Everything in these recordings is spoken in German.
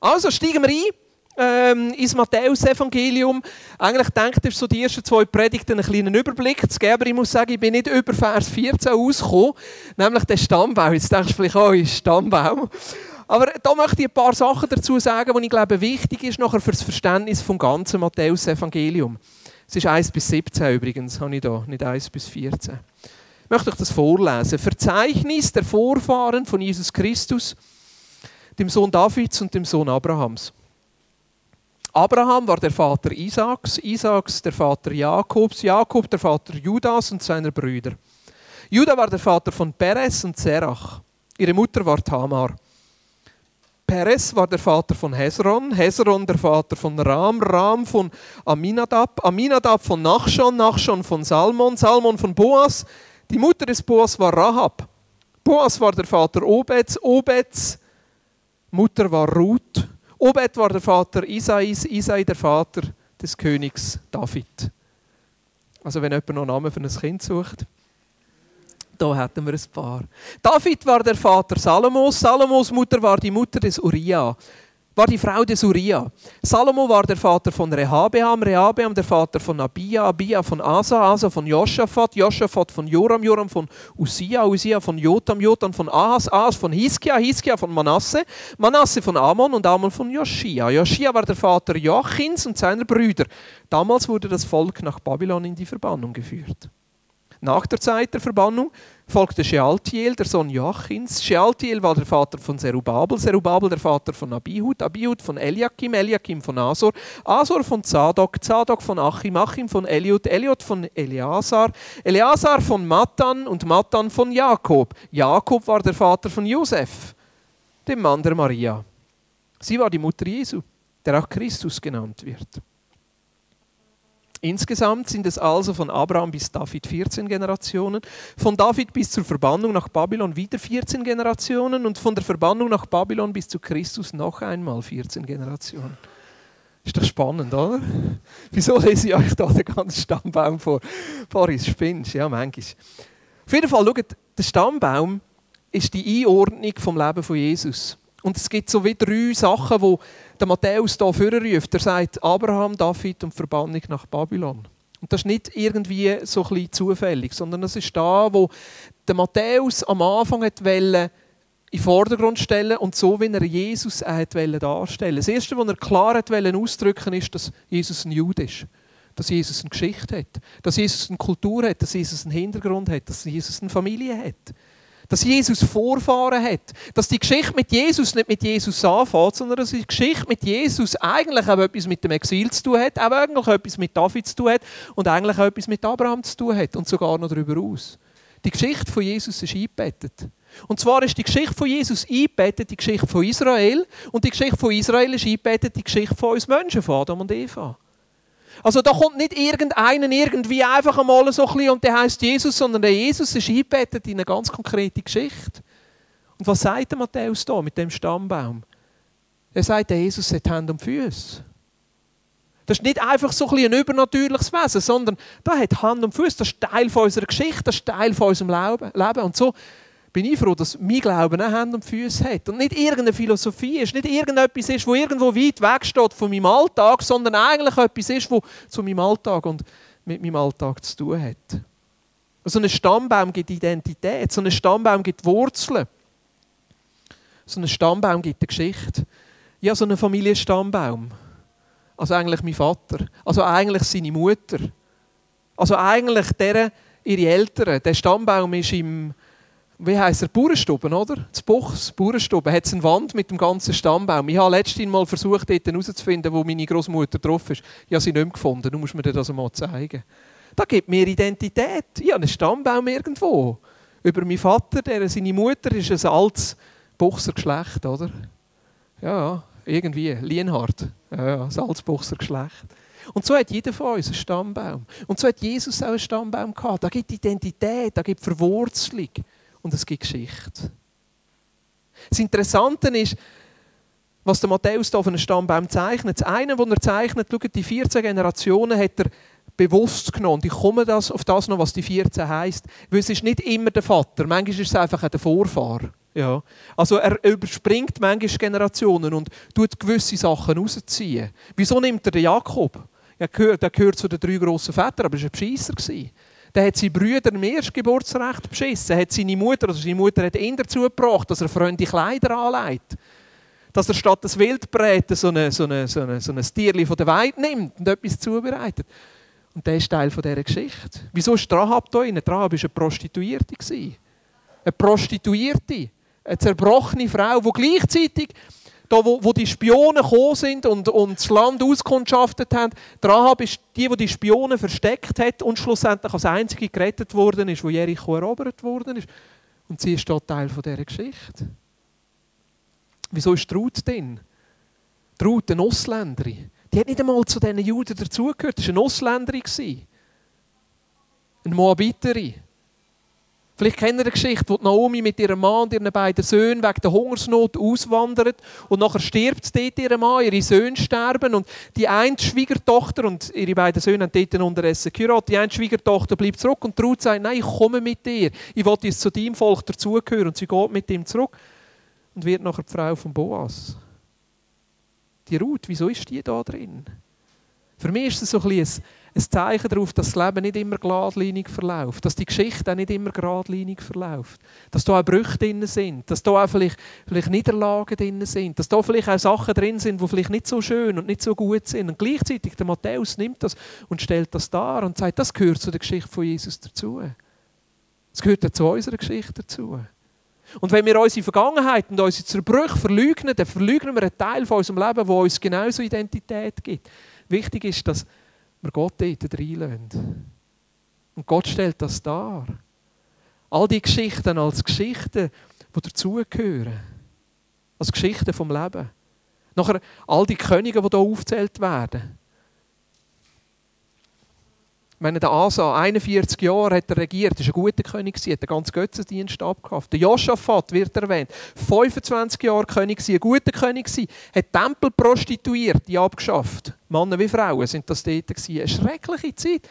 Also steigen wir ein ähm, ins Matthäus-Evangelium. Eigentlich denkt ihr so die ersten zwei Predigten einen kleinen Überblick zu geben, aber ich muss sagen, ich bin nicht über Vers 14 ausgekommen, nämlich der Stammbaum. Jetzt denkst du vielleicht, oh, ist Stammbaum. Aber da möchte ich ein paar Sachen dazu sagen, die ich glaube wichtig ist nachher für das Verständnis vom ganzen Matthäus-Evangelium. Es ist 1 bis 17 übrigens, habe ich da, nicht 1 bis 14. Ich möchte euch das vorlesen. Verzeichnis der Vorfahren von Jesus Christus, dem Sohn Davids und dem Sohn Abrahams. Abraham war der Vater Isaaks, Isaaks der Vater Jakobs, Jakob der Vater Judas und seiner Brüder. Judah war der Vater von Perez und Zerach. Ihre Mutter war Tamar. Perez war der Vater von Hezron, Hezron der Vater von Ram, Ram von Aminadab, Aminadab von Nachschon, Nachschon von Salmon, Salmon von Boas. Die Mutter des Boas war Rahab. Boas war der Vater Obeds, Obeds Mutter war Ruth. Obed war der Vater Isais, Isai der Vater des Königs David. Also wenn jemand noch Namen für ein Kind sucht. Da hätten wir ein paar. David war der Vater Salomos. Salomos Mutter war die Mutter des Uriah. War die Frau des Uriah. Salomo war der Vater von Rehabeam. Rehabeam der Vater von Abia. Abia von Asa. Asa von Joschafat. Joschafat von Joram. Joram von Usia. Usia von Jotam. Jotam von Ahas. Ahas von Hiskia. Hiskia von Manasse. Manasse von Amon und Amon von Joschia. Joschia war der Vater Joachins und seiner Brüder. Damals wurde das Volk nach Babylon in die Verbannung geführt. Nach der Zeit der Verbannung folgte Shealtiel, der Sohn Joachins. Shealtiel war der Vater von Zerubabel, Zerubabel der Vater von Abihud, Abihud von Eliakim, Eliakim von Asor, Asor von Zadok, Zadok von Achim, Achim von Eliud, Eliud von Eleazar, Eleazar von Matan und Matan von Jakob. Jakob war der Vater von Josef, dem Mann der Maria. Sie war die Mutter Jesu, der auch Christus genannt wird. Insgesamt sind es also von Abraham bis David 14 Generationen, von David bis zur Verbannung nach Babylon wieder 14 Generationen und von der Verbannung nach Babylon bis zu Christus noch einmal 14 Generationen. Ist doch spannend, oder? Wieso lese ich euch da den ganzen Stammbaum vor? Boris, spinnst Ja, manchmal. Auf jeden Fall, schaut, der Stammbaum ist die Einordnung vom Leben von Jesus. Und es gibt so wie drei Sachen, die der Matthäus hier vorruft. Er sagt Abraham, David und Verbannung nach Babylon. Und das ist nicht irgendwie so ein bisschen zufällig, sondern das ist da, wo der Matthäus am Anfang wollte in den Vordergrund stellen und so, wie er Jesus wollte darstellen. Das Erste, was er klar wollte ausdrücken, ist, dass Jesus ein Jude ist. Dass Jesus eine Geschichte hat. Dass Jesus eine Kultur hat. Dass Jesus einen Hintergrund hat. Dass Jesus eine Familie hat dass Jesus Vorfahren hat. Dass die Geschichte mit Jesus nicht mit Jesus anfängt, sondern dass die Geschichte mit Jesus eigentlich auch etwas mit dem Exil zu tun hat, auch eigentlich etwas mit David zu tun hat und eigentlich auch etwas mit Abraham zu tun hat und sogar noch darüber aus. Die Geschichte von Jesus ist eingebettet. Und zwar ist die Geschichte von Jesus eingebettet, die Geschichte von Israel. Und die Geschichte von Israel ist eingebettet, die Geschichte von uns Menschen, von Adam und Eva. Also da kommt nicht irgendeinen irgendwie einfach einmal so ein bisschen und der heißt Jesus, sondern der Jesus ist eingebettet in eine ganz konkrete Geschichte. Und was sagt der Matthäus da mit dem Stammbaum? Er sagt, der Jesus hat Hände und Füße. Das ist nicht einfach so ein, ein übernatürliches Wesen, sondern da hat Hand und Füße. Das ist Teil unserer Geschichte, das ist Teil von unserem Leben. Und so bin ich froh, dass mein Glauben auch Hände und Füße hat. Und nicht irgendeine Philosophie ist, nicht irgendetwas ist, wo irgendwo weit weg steht von meinem Alltag, sondern eigentlich etwas ist, wo zu meinem Alltag und mit meinem Alltag zu tun hat. So ein Stammbaum gibt Identität, so ein Stammbaum gibt Wurzeln. So ein Stammbaum gibt eine Geschichte. Ja, so einen Familienstammbaum. Also eigentlich mein Vater. Also eigentlich seine Mutter. Also eigentlich deren, ihre Eltern. Der Stammbaum ist im wie heisst er, Bauernstuben, oder? Das Buchs, Bauernstuben, hat eine Wand mit dem ganzen Stammbaum. Ich habe letztens mal versucht, dort herauszufinden, wo meine Großmutter drauf ist. Ich habe sie nicht mehr gefunden. Du musst mir das mal zeigen. Da gibt mir Identität. Ich habe einen Stammbaum irgendwo. Über meinen Vater, der seine Mutter ist ein altes Buchsergeschlecht, oder? Ja, irgendwie. Lienhard. Ja, ein altes Buchsergeschlecht. Und so hat jeder von uns einen Stammbaum. Und so hat Jesus auch einen Stammbaum gehabt. Da gibt Identität, da gibt Verwurzelung und es gibt Geschichte. Das Interessante ist, was der Matthäus hier auf einem Stammbaum zeichnet. Das eine, was er zeichnet, schaut, die 14 Generationen hat er bewusst genommen. ich komme das, auf das noch, was die 14 heisst. Weil es ist nicht immer der Vater, manchmal ist es einfach der Vorfahr. Ja. Also er überspringt manchmal Generationen und tut gewisse Sachen rausziehen. Wieso nimmt er den Jakob? Er gehört, er gehört zu den drei grossen Vätern, aber er war ein Bescheisser. Der hat seine Brüder im Erstgeburtsrecht beschissen. Hat seine Mutter, also seine Mutter hat ihn dazu gebracht, dass er freundliche Kleider anlegt. Dass er statt des Wildbräten so, eine, so, so, so ein Tierchen von der Weide nimmt und etwas zubereitet. Und der ist Teil dieser Geschichte. Wieso ist Rahab da drin? Rahab war eine Prostituierte. Eine Prostituierte. Eine zerbrochene Frau, die gleichzeitig da wo, wo die Spione gekommen sind und, und das Land auskundschaftet haben. Die Rahab ist die, die die Spione versteckt hat und schlussendlich als einzige gerettet worden ist, wo Jericho erobert worden ist. Und sie ist dort Teil dieser Geschichte. Wieso ist Ruth denn? Ruth, eine Ausländerin. Die hat nicht einmal zu diesen Juden dazugehört. Das war eine Ausländerin. Eine Moabiterin. Vielleicht kennt ihr eine Geschichte, wo Naomi mit ihrem Mann und ihren beiden Söhnen wegen der Hungersnot auswandert und nachher stirbt dort ihr Mann, ihre Söhne sterben und die eine Schwiegertochter und ihre beiden Söhne haben dort unterdessen geheiratet, die eine Schwiegertochter bleibt zurück und Ruth sagt, nein, ich komme mit dir, ich will jetzt zu deinem Volk dazugehören und sie geht mit ihm zurück und wird nachher die Frau von Boas. Die Ruth, wieso ist die da drin? Für mich ist es so ein, bisschen ein Zeichen darauf, dass das Leben nicht immer geradlinig verläuft, dass die Geschichte auch nicht immer geradlinig verläuft, dass da auch Brüche drin sind, dass da auch vielleicht, vielleicht Niederlagen drin sind, dass da vielleicht auch Sachen drin sind, die vielleicht nicht so schön und nicht so gut sind. Und gleichzeitig der Matthäus nimmt das und stellt das dar und sagt, das gehört zu der Geschichte von Jesus dazu. Es gehört auch zu unserer Geschichte dazu. Und wenn wir unsere Vergangenheit und unsere Zerbrüche verleugnen, dann verleugnen wir einen Teil von unserem Leben, der uns genauso Identität gibt. Wichtig ist, dass wir Gott dort reinlassen. Und Gott stellt das dar. All die Geschichten als Geschichten, die dazugehören. Als Geschichten vom Leben. Nachher all die Könige, die hier aufgezählt werden. Meine, der Asa, 41 Jahre hat er regiert, ist ein guter König, hat einen ganzen Götzendienst abgehaft. Der Josaphat wird erwähnt, 25 Jahre König, ein guter König, hat Tempel prostituiert, die abgeschafft. Männer wie Frauen sind das dort. Eine schreckliche Zeit.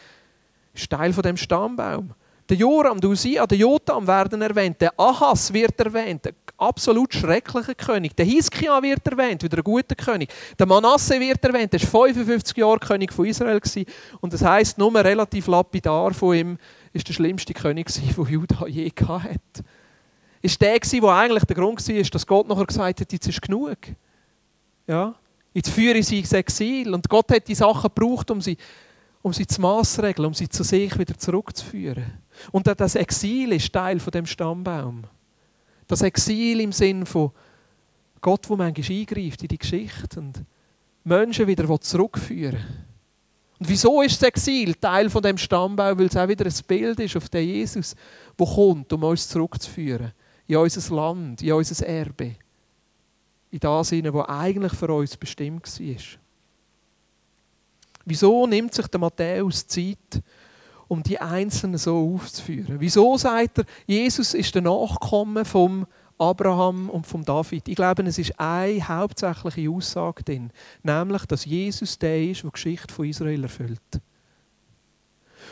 Ist Teil von dem Stammbaum. Der Joram, der Usia, der Jotam werden erwähnt, der Ahas wird erwähnt, ein absolut schrecklicher König. Der Hiskia wird erwähnt, wieder ein guter König. Der Manasse wird erwähnt, der war 55 Jahre König von Israel und das heißt nur relativ lapidar von ihm ist der schlimmste König, den Judah je hatte. Ist der, der eigentlich der Grund war, dass Gott nachher gesagt hat, jetzt ist genug. Ja? Jetzt führe ich sie ins Exil. Und Gott hat die Sachen gebraucht, um sie, um sie zu maßregeln, um sie zu sich wieder zurückzuführen. Und das Exil ist Teil von dem Stammbaum. Das Exil im Sinn von Gott, der manchmal eingreift in die Geschichte und Menschen wieder zurückführen Und wieso ist das Exil Teil von dem Stammbaum? Weil es auch wieder ein Bild ist auf den Jesus, der kommt, um uns zurückzuführen. In unser Land, in unser Erbe. In das hinein, was eigentlich für uns bestimmt war. Wieso nimmt sich der Matthäus Zeit, um die Einzelnen so aufzuführen. Wieso sagt er, Jesus ist der Nachkomme vom Abraham und vom David? Ich glaube, es ist eine hauptsächliche Aussage drin, nämlich, dass Jesus der ist, der die Geschichte von Israel erfüllt.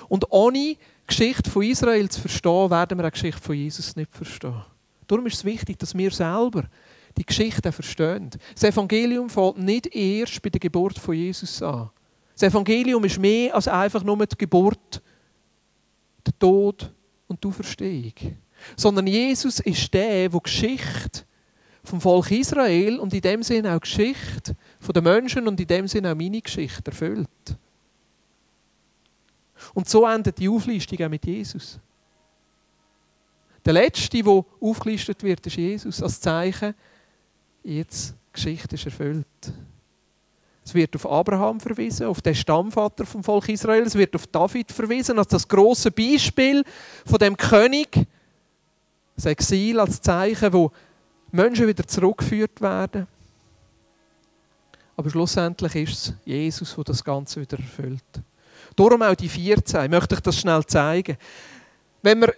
Und ohne die Geschichte von Israel zu verstehen, werden wir die Geschichte von Jesus nicht verstehen. Darum ist es wichtig, dass wir selber die Geschichte verstehen. Das Evangelium fällt nicht erst bei der Geburt von Jesus an. Das Evangelium ist mehr als einfach nur die Geburt der Tod und die Auferstehung. Sondern Jesus ist der, der Geschichte vom Volk Israel und in dem Sinne auch Geschichte der Menschen und in dem Sinne auch meine Geschichte erfüllt. Und so endet die Auflistung auch mit Jesus. Der letzte, der aufgelistet wird, ist Jesus als Zeichen, jetzt Geschichte ist erfüllt. Es wird auf Abraham verwiesen, auf den Stammvater vom Volk Israel. Es wird auf David verwiesen, als das große Beispiel von dem König. Das Exil als Zeichen, wo Menschen wieder zurückgeführt werden. Aber schlussendlich ist es Jesus, der das Ganze wieder erfüllt. Darum auch die 14. Ich möchte euch das schnell zeigen. Wenn wir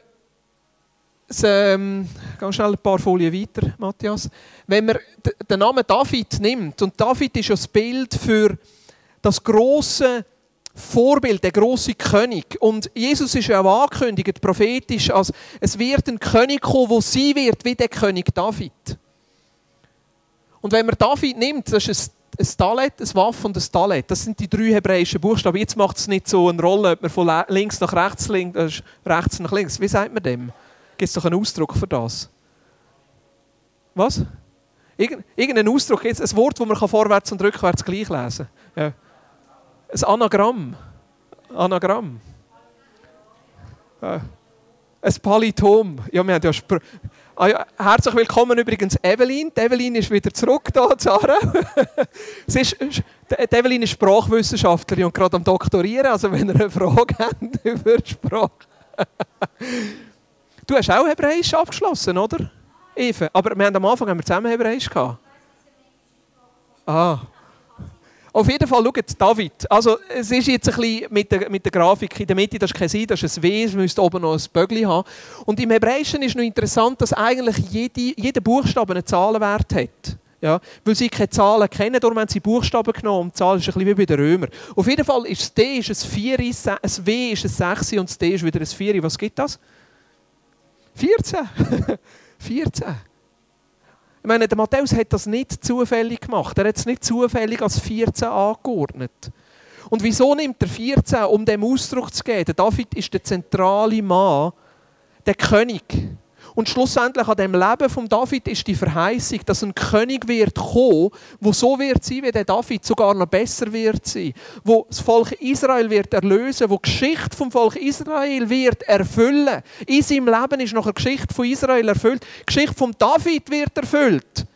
ähm, ganz schnell ein paar Folien weiter, Matthias. Wenn man den Namen David nimmt, und David ist ja das Bild für das große Vorbild, der große König. Und Jesus ist ja auch angekündigt, prophetisch, als es wird ein König kommen, der sein wird wie der König David. Und wenn man David nimmt, das ist ein, Talet, ein Waffe und ein Talet. Das sind die drei hebräischen Buchstaben. Jetzt macht es nicht so eine Rolle, ob man von links nach rechts, links, äh, rechts nach links. Wie sagt man dem? Gibt es doch einen Ausdruck für das? Was? Irgendein Ausdruck, ein Wort, das man vorwärts und rückwärts gleich lesen kann. Ja. Ein Anagramm. Anagramm. Äh, ein Polytom. Ja, wir haben ja, Spr ah, ja Herzlich willkommen übrigens Evelyn. Die Evelyn ist wieder zurück da, Zara. Sie ist, die Evelyn ist Sprachwissenschaftlerin und gerade am Doktorieren. Also wenn ihr eine Frage habt über Sprache. Du hast auch Hebräisch abgeschlossen, oder? Eva. Aber wir haben am Anfang haben wir zusammen Hebräisch gehabt. Ah. Auf jeden Fall, schaut, David. Also, es ist jetzt ein bisschen mit der, mit der Grafik in der Mitte, das ist kein Sie, das ist ein W, es müsste oben noch ein Bögli haben. Und im Hebräischen ist noch interessant, dass eigentlich jede, jeder Buchstabe einen Zahlenwert hat. Ja, weil sie keine Zahlen kennen, darum haben sie Buchstaben genommen. Die Zahl ist ein bisschen wie bei den Römern. Auf jeden Fall ist das D ist ein 4, ein W ist ein 6 und das D ist wieder ein 4. Was gibt das? 14. 14. Ich meine, der Matthäus hat das nicht zufällig gemacht. Er hat es nicht zufällig als 14 angeordnet. Und wieso nimmt er 14, um dem Ausdruck zu geben? Der David ist der zentrale Mann, der König. Und schlussendlich an dem Leben von David ist die Verheißung, dass ein König wird kommen, wo so wird sein wie der David, sogar noch besser wird sein, wo das Volk Israel wird erlösen, wo die Geschichte vom Volk Israel wird erfüllen. In seinem Leben ist noch eine Geschichte von Israel erfüllt. Die Geschichte von David wird erfüllt.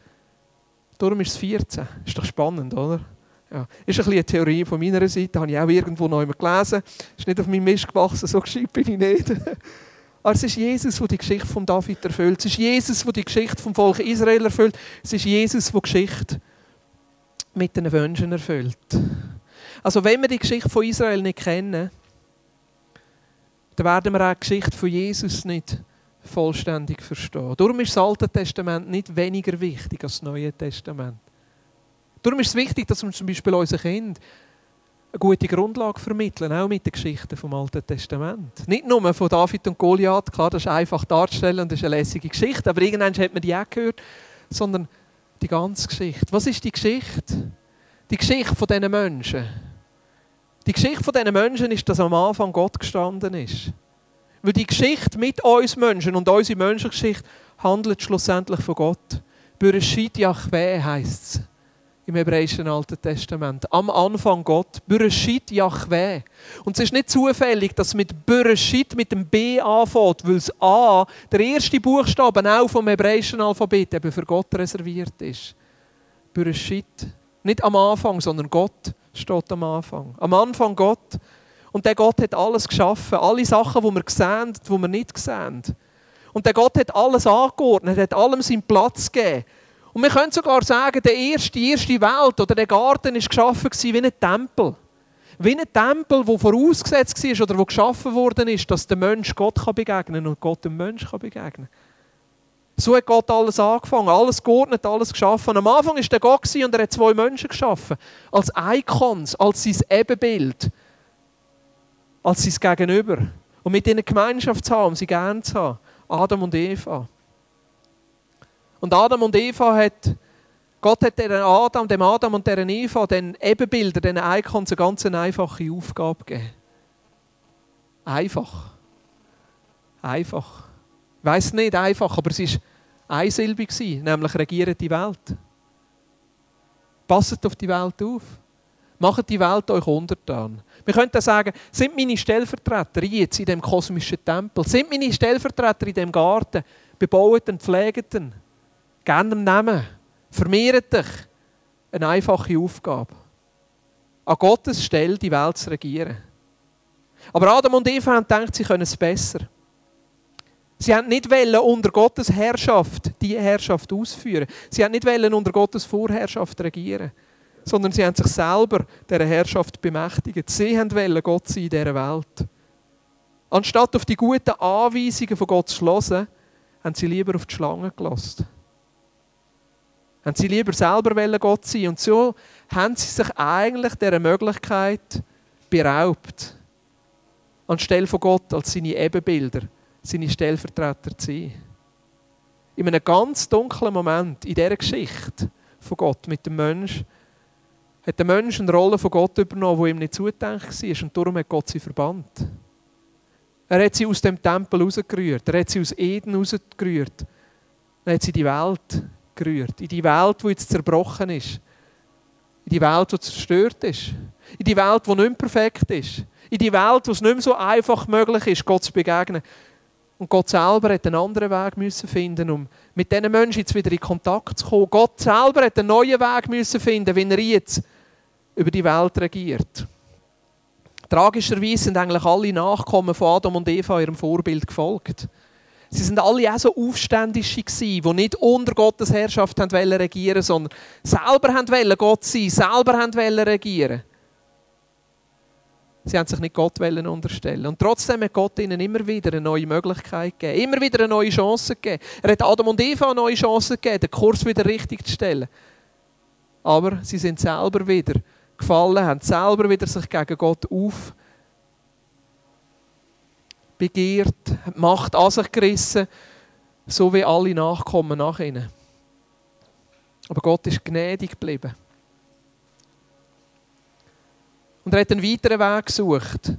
Darum ist es 14. Ist doch spannend, oder? Ja. Ist ein eine Theorie von meiner Seite, habe ich auch irgendwo noch einmal gelesen. Ist nicht auf meinem Mist gewachsen, so gescheit bin ich nicht. Aber es ist Jesus, der die Geschichte von David erfüllt. Es ist Jesus, der die Geschichte vom Volk Israel erfüllt. Es ist Jesus, der die Geschichte mit den Wünschen erfüllt. Also wenn wir die Geschichte von Israel nicht kennen, dann werden wir auch die Geschichte von Jesus nicht vollständig verstehen. Darum ist das Alte Testament nicht weniger wichtig als das Neue Testament. Darum ist es wichtig, dass wir zum Beispiel unseren Kindern eine gute Grundlage vermitteln, auch mit den Geschichten vom Alten Testament. Nicht nur von David und Goliath, klar, das ist einfach darzustellen und das ist eine lässige Geschichte, aber irgendwann hat man die auch gehört, sondern die ganze Geschichte. Was ist die Geschichte? Die Geschichte von diesen Menschen. Die Geschichte von diesen Menschen ist, dass am Anfang Gott gestanden ist. Weil die Geschichte mit uns Menschen und unsere Menschengeschichte handelt schlussendlich von Gott. Bereshit Yahweh heisst es im hebräischen Alten Testament. Am Anfang Gott. Bereshit Yahweh. Und es ist nicht zufällig, dass mit Bereshit mit dem B anfängt, weil das A, der erste Buchstabe auch vom hebräischen Alphabet, eben für Gott reserviert ist. Bereshit. Nicht am Anfang, sondern Gott steht am Anfang. Am Anfang Gott. Und der Gott hat alles geschaffen. Alle Sachen, die wir sehen, die wir nicht sehen. Und der Gott hat alles angeordnet, hat allem seinen Platz gegeben. Und wir können sogar sagen, der erste, die erste Welt oder der Garten war geschaffen wie ein Tempel. Wie ein Tempel, der vorausgesetzt war oder wo geschaffen worden ist, dass der Mensch Gott begegnen kann und Gott dem Mensch begegnen kann. So hat Gott alles angefangen, alles geordnet, alles geschaffen. Am Anfang war der Gott und er hat zwei Menschen geschaffen. Als Icons, als sein Ebenbild, als sein Gegenüber. Und mit ihnen Gemeinschaft zu haben, um sie gern zu haben. Adam und Eva. Und Adam und Eva hat, Gott hat dem Adam, dem Adam und der Eva, den Ebenbilder, den Icons, eine ganz einfache Aufgabe gegeben. Einfach. Einfach. Ich weiss nicht einfach, aber es war einsilbig, nämlich regiert die Welt. Passet auf die Welt auf. Macht die Welt euch untertan. Wir könnten sagen, sind meine Stellvertreter jetzt in dem kosmischen Tempel, sind meine Stellvertreter in dem Garten, bebauten, pflegeten, gerne Namen. Vermehrt dich. Eine einfache Aufgabe. An Gottes Stelle die Welt zu regieren. Aber Adam und Eva haben gedacht, sie können es besser. Sie haben nicht wollen, unter Gottes Herrschaft die Herrschaft ausführen. Sie haben nicht wollen, unter Gottes Vorherrschaft regieren. Sondern sie haben sich selber dieser Herrschaft bemächtigt. Sie wollen Gott sein in dieser Welt. Anstatt auf die guten Anweisungen von Gott zu hören, haben sie lieber auf die Schlange gelassen. Haben sie lieber selber Gott sein Und so haben sie sich eigentlich dieser Möglichkeit beraubt, anstelle von Gott als seine Ebenbilder, seine Stellvertreter zu sein. In einem ganz dunklen Moment in dieser Geschichte von Gott mit dem Menschen hat der Mensch eine Rolle von Gott übernommen, die ihm nicht zugedacht war. Und darum hat Gott sie verbannt. Er hat sie aus dem Tempel rausgerührt. Er hat sie aus Eden rausgerührt. Er hat sie die Welt gerührt. In die Welt, die jetzt zerbrochen ist. In die Welt, die zerstört ist. In die Welt, die nicht mehr perfekt ist. In die Welt, wo es nicht mehr so einfach möglich ist, Gott zu begegnen. Und Gott selber hat einen anderen Weg müssen finden, um mit diesen Menschen jetzt wieder in Kontakt zu kommen. Gott selber hat einen neuen Weg müssen finden, wie er jetzt über die Welt regiert. Tragischerweise sind eigentlich alle Nachkommen von Adam und Eva ihrem Vorbild gefolgt. Sie sind alle auch so Aufständische gewesen, die nicht unter Gottes Herrschaft regieren wollten, sondern selber wollten Gott sein, selber wollten regieren. Sie haben sich nicht Gott unterstellen. Und trotzdem hat Gott ihnen immer wieder eine neue Möglichkeit gegeben, immer wieder eine neue Chance gegeben. Er hat Adam und Eva eine neue Chance gegeben, den Kurs wieder richtig zu stellen. Aber sie sind selber wieder gefallen, haben selber wieder sich gegen Gott auf begehrt, die Macht an sich gerissen, so wie alle Nachkommen nach ihnen. Aber Gott ist gnädig geblieben. Und er hat einen weiteren Weg gesucht.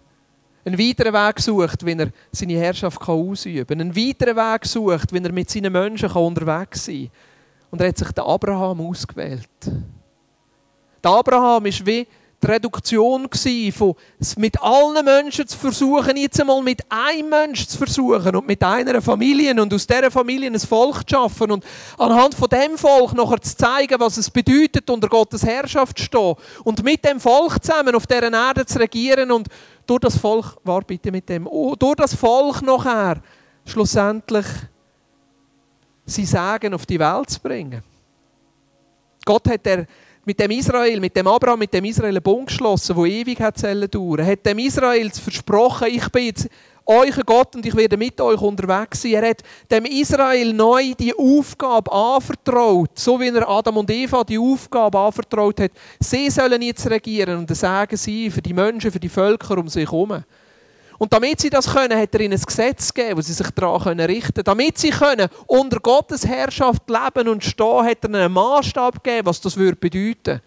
Einen weiteren Weg gesucht, wie er seine Herrschaft ausüben kann. Einen weiteren Weg gesucht, wie er mit seinen Menschen unterwegs sein kann. Und er hat sich den Abraham ausgewählt. Der Abraham ist wie die Reduktion von mit allen Menschen zu versuchen, jetzt einmal mit einem Menschen zu versuchen und mit einer Familie und aus dieser Familie ein Volk zu schaffen und anhand von dem Volk nachher zu zeigen, was es bedeutet, unter Gottes Herrschaft zu stehen und mit dem Volk zusammen auf dieser Erde zu regieren und durch das Volk, war bitte mit dem, oh, durch das Volk nachher schlussendlich sie Sagen auf die Welt zu bringen. Gott hat der mit dem Israel, mit dem Abraham, mit dem Israel einen Bund geschlossen, der ewig hat dauern. Er hat dem Israel versprochen, ich bin jetzt euer Gott und ich werde mit euch unterwegs sein. Er hat dem Israel neu die Aufgabe anvertraut, so wie er Adam und Eva die Aufgabe anvertraut hat. Sie sollen jetzt regieren und sagen sie für die Menschen, für die Völker um sich herum. Und damit sie das können, hat er ihnen ein Gesetz gegeben, wo sie sich daran richten können. Damit sie können unter Gottes Herrschaft leben und stehen, hat er einen Maßstab gegeben, was das würde.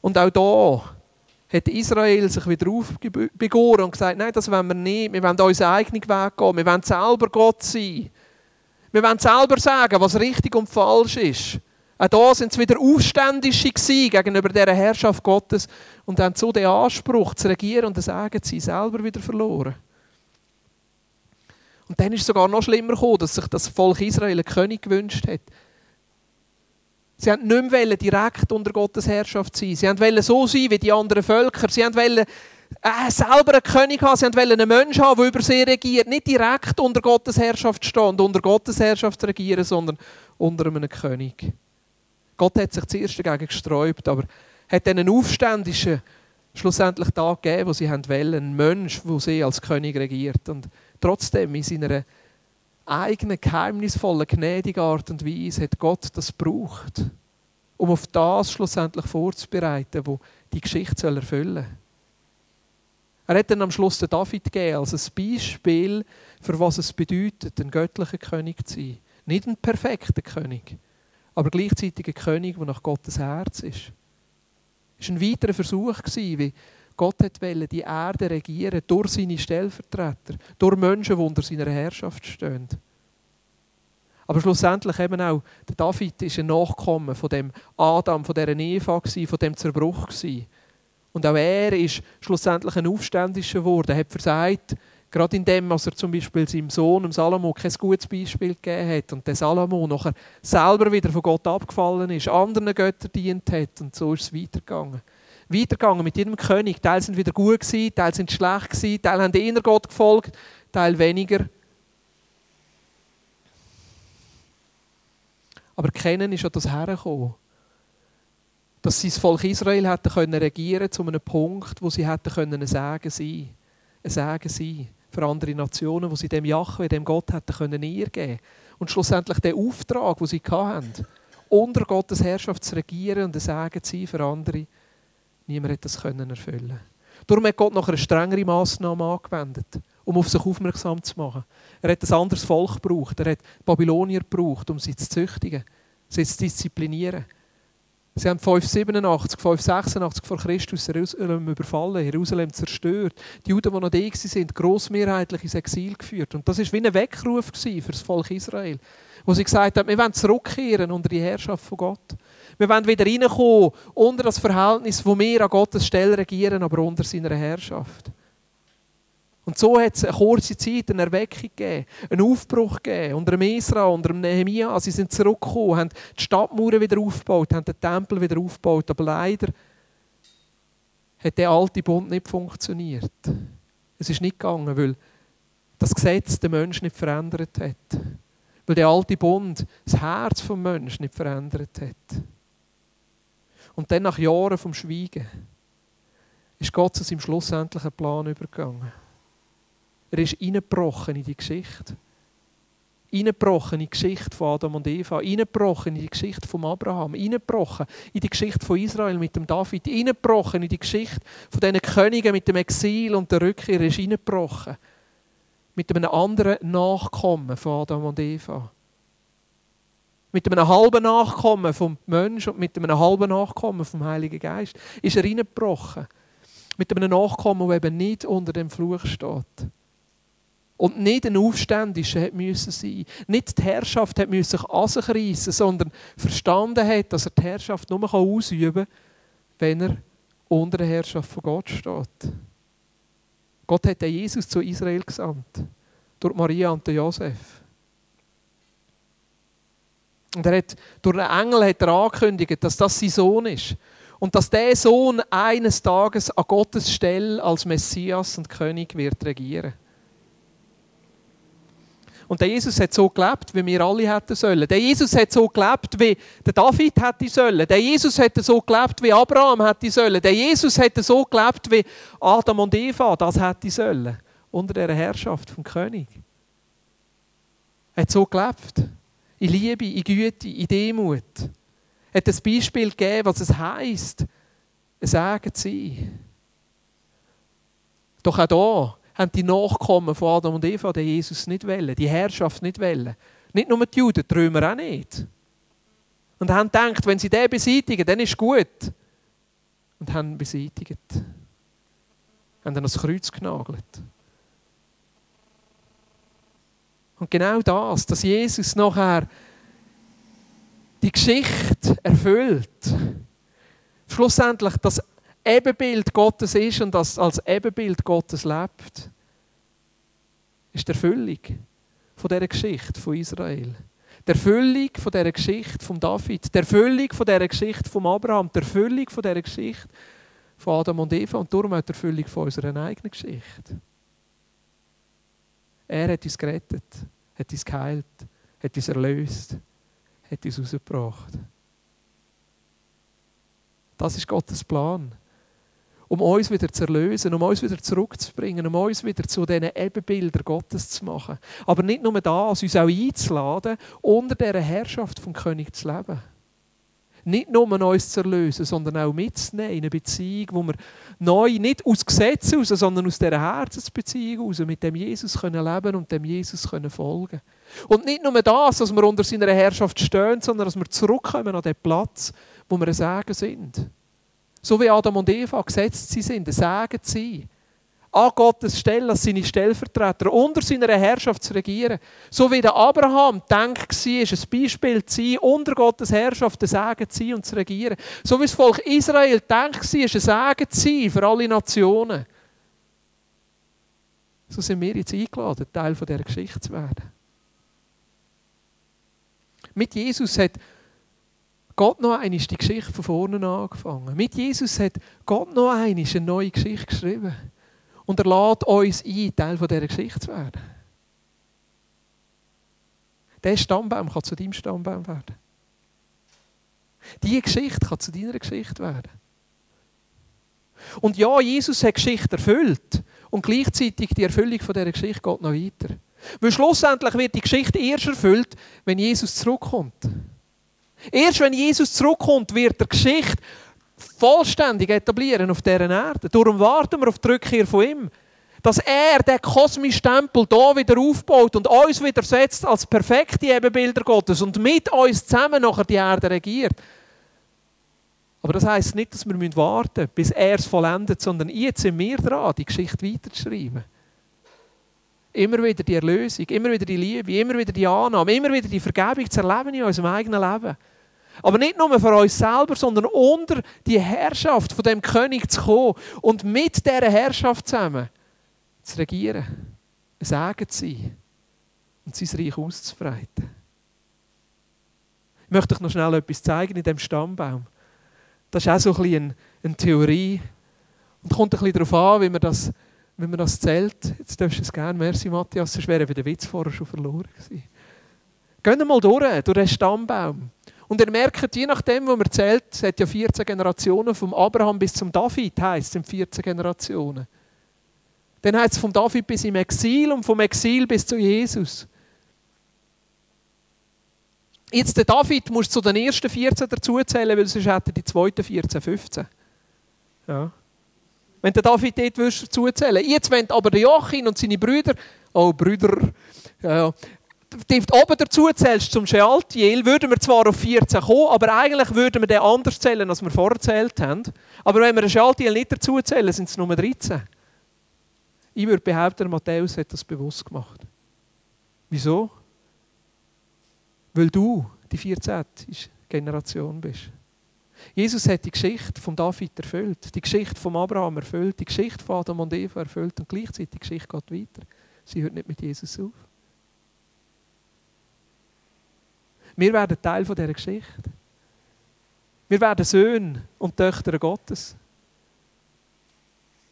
Und auch da hat Israel sich wieder aufbegoren und gesagt, nein, das wollen wir nicht. Wir wollen unseren eigenen Weg gehen. Wir wollen selber Gott sein. Wir wollen selber sagen, was richtig und falsch ist. Auch da sind sie wieder Aufständische gegenüber dieser Herrschaft Gottes und haben so den Anspruch zu regieren und das sagen sie selber wieder verloren. Und dann ist es sogar noch schlimmer gekommen, dass sich das Volk Israel einen König gewünscht hat. Sie wollten nicht mehr direkt unter Gottes Herrschaft sein. Sie wollten so sein wie die anderen Völker. Sie wollten äh, selber einen König haben. Sie wollten einen Menschen haben, der über sie regiert. Nicht direkt unter Gottes Herrschaft stehen und unter Gottes Herrschaft regieren, sondern unter einem König. Gott hat sich zuerst dagegen gesträubt, aber hat einen Aufständischen schlussendlich da gegeben, wo sie wollen, einen Mensch, der sie als König regiert. Und trotzdem in seiner eigenen, geheimnisvollen, gnädigen Art und Weise hat Gott das gebraucht, um auf das schlussendlich vorzubereiten, wo die Geschichte erfüllen soll. Er hat dann am Schluss den David gegeben, als ein Beispiel, für was es bedeutet, ein göttlicher König zu sein. Nicht ein perfekter König, aber gleichzeitig ein König, der nach Gottes Herz ist. Es war ein weiterer Versuch, wie Gott wollte die Erde regieren durch seine Stellvertreter, durch Menschen, die unter seiner Herrschaft stehen. Aber schlussendlich eben auch, der David ist ein Nachkommen von dem Adam, von dieser Eva, von dem Zerbruch. Und auch er ist schlussendlich ein Aufständischer geworden, hat versagt, Gerade in dem, was er zum Beispiel seinem Sohn, dem Salomo, kein gutes Beispiel gegeben hat und der Salomo nachher selber wieder von Gott abgefallen ist, anderen Göttern dient hat und so ist es weitergegangen. Weitergegangen mit jedem König. Teil sind wieder gut gewesen, Teil sind schlecht gewesen, Teil haben eher Gott gefolgt, Teil weniger. Aber kennen ist an das hergekommen dass sie das Volk Israel hätten können regieren zu einem Punkt, wo sie hätten können sagen sein, sagen sein für andere Nationen, wo sie dem Jahwe, dem Gott hätten können ehrgeben Und schlussendlich den Auftrag, den sie hatten, unter Gottes Herrschaft zu regieren und ein Sagen zu sein für andere, niemand hätte das können erfüllen Darum hat Gott noch eine strengere Massnahme angewendet, um auf sich aufmerksam zu machen. Er hat ein anderes Volk gebraucht. Er hat Babylonier gebraucht, um sie zu züchtigen, sie zu disziplinieren. Sie haben 587, 586 vor Christus Jerusalem überfallen, Jerusalem zerstört. Die Juden, die noch da waren, grossmehrheitlich ins Exil geführt. Und das war wie ein Weckruf für das Volk Israel, wo sie gesagt haben, wir wollen zurückkehren unter die Herrschaft von Gott. Wir wollen wieder reinkommen unter das Verhältnis, wo wir an Gottes Stelle regieren, aber unter seiner Herrschaft. Und so hat es eine kurze Zeit eine Erweckung gegeben, einen Aufbruch gegeben. Unter dem Esra, unter dem Nehemia. Sie sind zurückgekommen, haben die Stadtmauern wieder aufgebaut, haben den Tempel wieder aufgebaut. Aber leider hat der alte Bund nicht funktioniert. Es ist nicht gegangen, weil das Gesetz den Menschen nicht verändert hat. Weil der alte Bund das Herz des Menschen nicht verändert hat. Und dann nach Jahren vom Schweigen ist Gott zu seinem schlussendlichen Plan übergegangen. Er ist eingebrochen in die Geschichte. Eingebrochen in die Geschichte von Adam und Eva, eingebrochen in die Geschichte von Abraham, eingebrochen in die Geschichte von Israel mit dem David, eingebrochen in die Geschichte von diesen Königen mit dem Exil und der Rückkehr, er ist eingebrochen mit einem anderen Nachkommen von Adam und Eva. Mit einem halben Nachkommen vom Menschen und mit einem halben Nachkommen vom Heiligen Geist ist er reingebrochen. Mit einem Nachkommen, der eben nicht unter dem Fluch steht. Und nicht ein Aufständischer sein. Nicht die Herrschaft müssen sich an sich reissen, sondern verstanden hat, dass er die Herrschaft nur ausüben kann, wenn er unter der Herrschaft von Gott steht. Gott hat Jesus zu Israel gesandt. Durch Maria und Josef. Und er hat, durch einen Engel hat er angekündigt, dass das sein Sohn ist. Und dass der Sohn eines Tages an Gottes Stelle als Messias und König wird regieren. Und der Jesus hat so gelebt, wie wir alle hätten sollen. Der Jesus hat so gelebt, wie der David hätte sollen. Der Jesus hat so gelebt, wie Abraham hätte sollen. Der Jesus hat so gelebt, wie Adam und Eva das hätte sollen. Unter der Herrschaft vom König. Er hat so gelebt. In Liebe, in Güte, in Demut. Er hat ein Beispiel gegeben, was es heisst, ein Segen zu sein. Doch auch hier haben die Nachkommen von Adam und Eva den Jesus nicht wollen, die Herrschaft nicht wollen. Nicht nur die Juden, die Römer auch nicht. Und haben gedacht, wenn sie den beseitigen, dann ist gut. Und haben beseitigt. Haben dann das Kreuz genagelt. Und genau das, dass Jesus nachher die Geschichte erfüllt, schlussendlich das Ebenbild Gottes ist und das als Ebenbild Gottes lebt, ist die Erfüllung von dieser Geschichte von Israel. Die Erfüllung von dieser Geschichte von David, die Erfüllung von dieser Geschichte von Abraham, die Erfüllung von dieser Geschichte von Adam und Eva und darum auch die Erfüllung von unserer eigenen Geschichte. Er hat uns gerettet, hat uns geheilt, hat uns erlöst, hat uns rausgebracht. Das ist Gottes Plan um uns wieder zu erlösen, um uns wieder zurückzubringen, um uns wieder zu diesen Ebenbildern Gottes zu machen. Aber nicht nur das, uns auch einzuladen, unter dieser Herrschaft vom König zu leben. Nicht nur uns zu erlösen, sondern auch mitzunehmen in eine Beziehung, wo wir neu, nicht aus Gesetz heraus, sondern aus dieser Herzensbeziehung heraus mit dem Jesus können leben und dem Jesus können folgen Und nicht nur das, dass wir unter seiner Herrschaft stehen, sondern dass wir zurückkommen an den Platz, wo wir ein Segen sind. So wie Adam und Eva gesetzt sie sind, sagen sie. An Gottes Stelle als seine Stellvertreter, unter seiner Herrschaft zu regieren. So wie der Abraham denkt war, ist ein Beispiel zu unter Gottes Herrschaft ein Segen zu sein und zu regieren. So wie das Volk Israel denkt war, ist ein Segen zu für alle Nationen. So sind wir jetzt eingeladen, Teil dieser Geschichte zu werden. Mit Jesus hat Gott noch einmal die Geschichte von vorne angefangen. Mit Jesus hat Gott noch einmal eine neue Geschichte geschrieben. Und er lädt uns ein, Teil dieser Geschichte zu werden. Der Stammbaum kann zu deinem Stammbaum werden. Diese Geschichte kann zu deiner Geschichte werden. Und ja, Jesus hat Geschichte erfüllt. Und gleichzeitig die Erfüllung dieser Geschichte geht noch weiter. Weil schlussendlich wird die Geschichte erst erfüllt, wenn Jesus zurückkommt. Erst wenn Jesus zurückkommt, wird der Geschichte vollständig etablieren auf dieser Erde. Darum warten wir auf die Rückkehr von ihm. Dass er den kosmischen Tempel hier wieder aufbaut und uns wieder setzt als perfekte Ebenbilder Gottes und mit uns zusammen nachher die Erde regiert. Aber das heisst nicht, dass wir warten müssen, bis er es vollendet, sondern jetzt sind wir dran, die Geschichte weiterzuschreiben. Immer wieder die Erlösung, immer wieder die Liebe, immer wieder die Annahme, immer wieder die Vergebung zu erleben in unserem eigenen Leben. Aber nicht nur für uns selber, sondern unter die Herrschaft von dem König zu kommen und mit dieser Herrschaft zusammen zu regieren, ein Segen zu sein und sein Reich auszubreiten. Ich möchte euch noch schnell etwas zeigen in dem Stammbaum. Das ist auch so ein bisschen eine Theorie und kommt ein bisschen darauf an, wie man das, wie man das zählt. Jetzt darfst du es gerne, merci Matthias, sonst wäre der Witz vorher schon verloren gewesen. Gehen mal durch, durch den Stammbaum. Und ihr merkt, je nachdem, wo man zählt, es hat ja 14 Generationen, vom Abraham bis zum David heisst es, sind 14 Generationen. Dann heißt es vom David bis im Exil und vom Exil bis zu Jesus. Jetzt der David muss zu den ersten 14 dazuzählen, weil sonst hätte die zweiten 14, 15. Ja. Wenn der David dort dazuzählen Jetzt wenn aber der Joachim und seine Brüder, oh Brüder, ja, dort oben dazu zählst zum Shealtiel, würden wir zwar auf 14 kommen, aber eigentlich würden wir den anders zählen, als wir vorher zählt haben. Aber wenn wir den Shealtiel nicht dazu zählen, sind es nur 13. Ich würde behaupten, Matthäus hat das bewusst gemacht. Wieso? Weil du die 14. Generation bist. Jesus hat die Geschichte von David erfüllt, die Geschichte von Abraham erfüllt, die Geschichte von Adam und Eva erfüllt und gleichzeitig die Geschichte geht weiter. Sie hört nicht mit Jesus auf. Wir werden Teil dieser Geschichte. Wir werden Söhne und Töchter Gottes.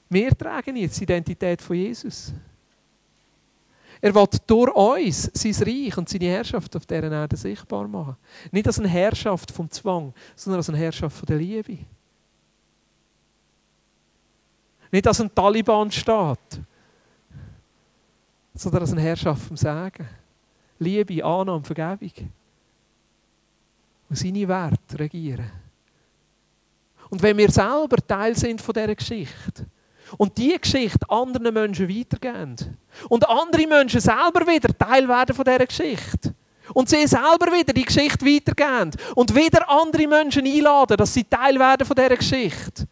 Wir tragen jetzt die Identität von Jesus. Er will durch uns sein Reich und seine Herrschaft auf dieser Erde sichtbar machen. Nicht als eine Herrschaft vom Zwang, sondern als eine Herrschaft von der Liebe. Nicht als ein Taliban-Staat, sondern als eine Herrschaft vom Segen. Liebe, Annahme, Vergebung und seine Werte regieren. Und wenn wir selber Teil sind von dieser Geschichte und diese Geschichte anderen Menschen weitergeben und andere Menschen selber wieder Teil werden von dieser Geschichte und sie selber wieder die Geschichte weitergeben und wieder andere Menschen einladen, dass sie Teil werden von dieser Geschichte.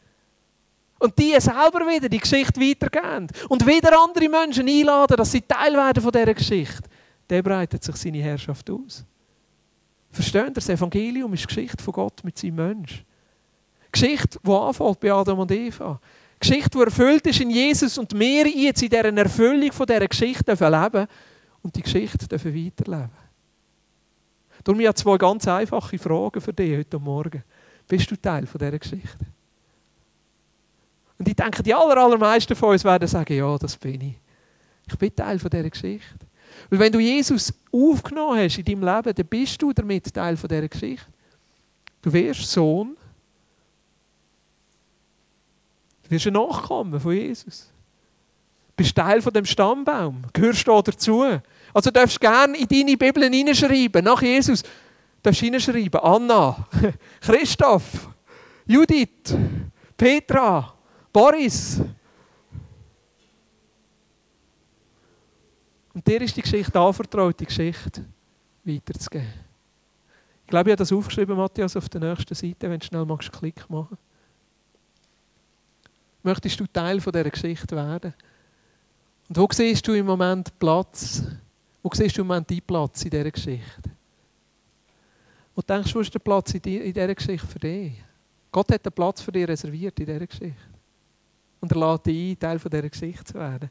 Und die selber wieder die Geschichte weitergeben und wieder andere Menschen einladen, dass sie Teil werden von dieser Geschichte. Der breitet sich seine Herrschaft aus. Versteht ihr? Das Evangelium ist Geschichte von Gott mit seinem Mensch. Geschichte, die anfängt bei Adam und Eva. Geschichte, die erfüllt ist in Jesus und wir jetzt in dieser Erfüllung von dieser Geschichte dürfen leben und die Geschichte dürfen weiterleben. Darum habe ich zwei ganz einfache Fragen für dich heute Morgen. Bist du Teil von dieser Geschichte? Und ich denke, die allermeisten von uns werden sagen, ja, das bin ich. Ich bin Teil von dieser Geschichte. Weil wenn du Jesus aufgenommen hast in deinem Leben, dann bist du damit Teil von dieser Geschichte. Du wirst Sohn. Du wirst ein Nachkommen von Jesus. Du bist Teil von dem Stammbaum. Gehörst du dazu. Also darfst du gerne in deine Bibel hineinschreiben, nach Jesus. Darfst du hineinschreiben, Anna, Christoph, Judith, Petra, Boris, Und dir ist die Geschichte anvertraut, die Geschichte weiterzugeben. Ich glaube, ich habe das aufgeschrieben, Matthias, auf der nächsten Seite, wenn du schnell magst, Klick machen. Möchtest du Teil dieser Geschichte werden? Und wo siehst du im Moment Platz? Wo siehst du im Moment deinen Platz in dieser Geschichte? Wo denkst du, wo ist der Platz in dieser Geschichte für dich? Gott hat einen Platz für dich reserviert in dieser Geschichte. Und er lädt dich ein, Teil dieser Geschichte zu werden.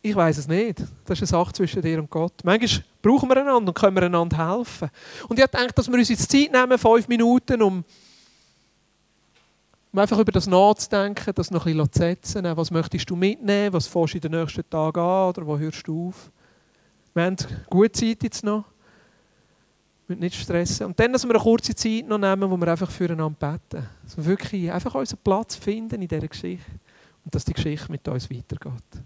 Ich weiß es nicht. Das ist eine Sache zwischen dir und Gott. Manchmal brauchen wir einander und können wir einander helfen. Und ich denke, dass wir uns jetzt Zeit nehmen, fünf Minuten, um, um einfach über das nachzudenken, das noch ein bisschen zu setzen. Was möchtest du mitnehmen? Was fährst du in den nächsten Tagen an? Oder wo hörst du auf? Wir haben gute Zeit jetzt noch. Wir müssen nicht stressen. Und dann, dass wir eine kurze Zeit noch nehmen, wo wir einfach füreinander beten. Dass wir wirklich einfach unseren Platz finden in dieser Geschichte. Und dass die Geschichte mit uns weitergeht.